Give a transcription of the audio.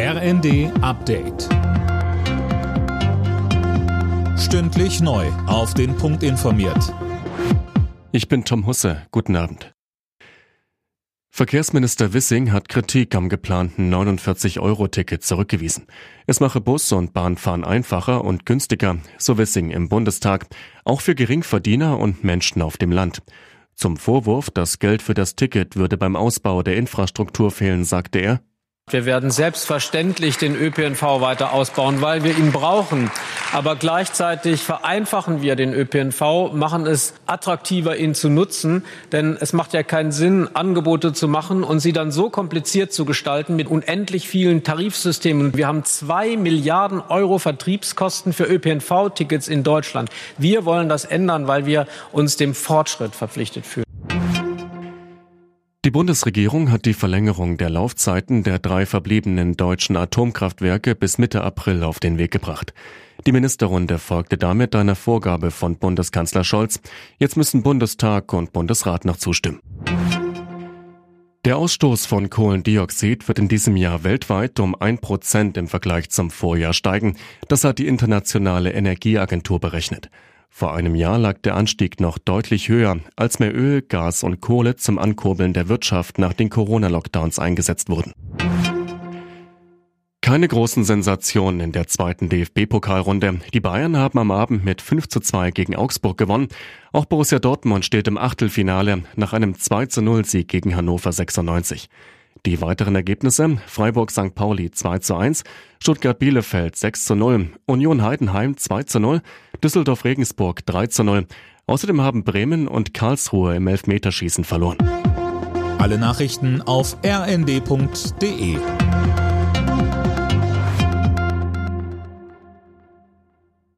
RND Update. Stündlich neu. Auf den Punkt informiert. Ich bin Tom Husse. Guten Abend. Verkehrsminister Wissing hat Kritik am geplanten 49-Euro-Ticket zurückgewiesen. Es mache Bus- und Bahnfahren einfacher und günstiger, so Wissing im Bundestag, auch für Geringverdiener und Menschen auf dem Land. Zum Vorwurf, das Geld für das Ticket würde beim Ausbau der Infrastruktur fehlen, sagte er, wir werden selbstverständlich den ÖPNV weiter ausbauen, weil wir ihn brauchen. Aber gleichzeitig vereinfachen wir den ÖPNV, machen es attraktiver, ihn zu nutzen. Denn es macht ja keinen Sinn, Angebote zu machen und sie dann so kompliziert zu gestalten mit unendlich vielen Tarifsystemen. Wir haben zwei Milliarden Euro Vertriebskosten für ÖPNV-Tickets in Deutschland. Wir wollen das ändern, weil wir uns dem Fortschritt verpflichtet fühlen. Die Bundesregierung hat die Verlängerung der Laufzeiten der drei verbliebenen deutschen Atomkraftwerke bis Mitte April auf den Weg gebracht. Die Ministerrunde folgte damit einer Vorgabe von Bundeskanzler Scholz. Jetzt müssen Bundestag und Bundesrat noch zustimmen. Der Ausstoß von Kohlendioxid wird in diesem Jahr weltweit um ein Prozent im Vergleich zum Vorjahr steigen. Das hat die Internationale Energieagentur berechnet. Vor einem Jahr lag der Anstieg noch deutlich höher, als mehr Öl, Gas und Kohle zum Ankurbeln der Wirtschaft nach den Corona-Lockdowns eingesetzt wurden. Keine großen Sensationen in der zweiten DFB-Pokalrunde. Die Bayern haben am Abend mit 5 zu 2 gegen Augsburg gewonnen. Auch Borussia Dortmund steht im Achtelfinale nach einem 2 zu 0 Sieg gegen Hannover 96. Die weiteren Ergebnisse Freiburg St. Pauli 2 zu 1, Stuttgart Bielefeld 6 zu 0, Union Heidenheim 2 zu 0, Düsseldorf Regensburg 3 zu 0. Außerdem haben Bremen und Karlsruhe im Elfmeterschießen verloren. Alle Nachrichten auf rnd.de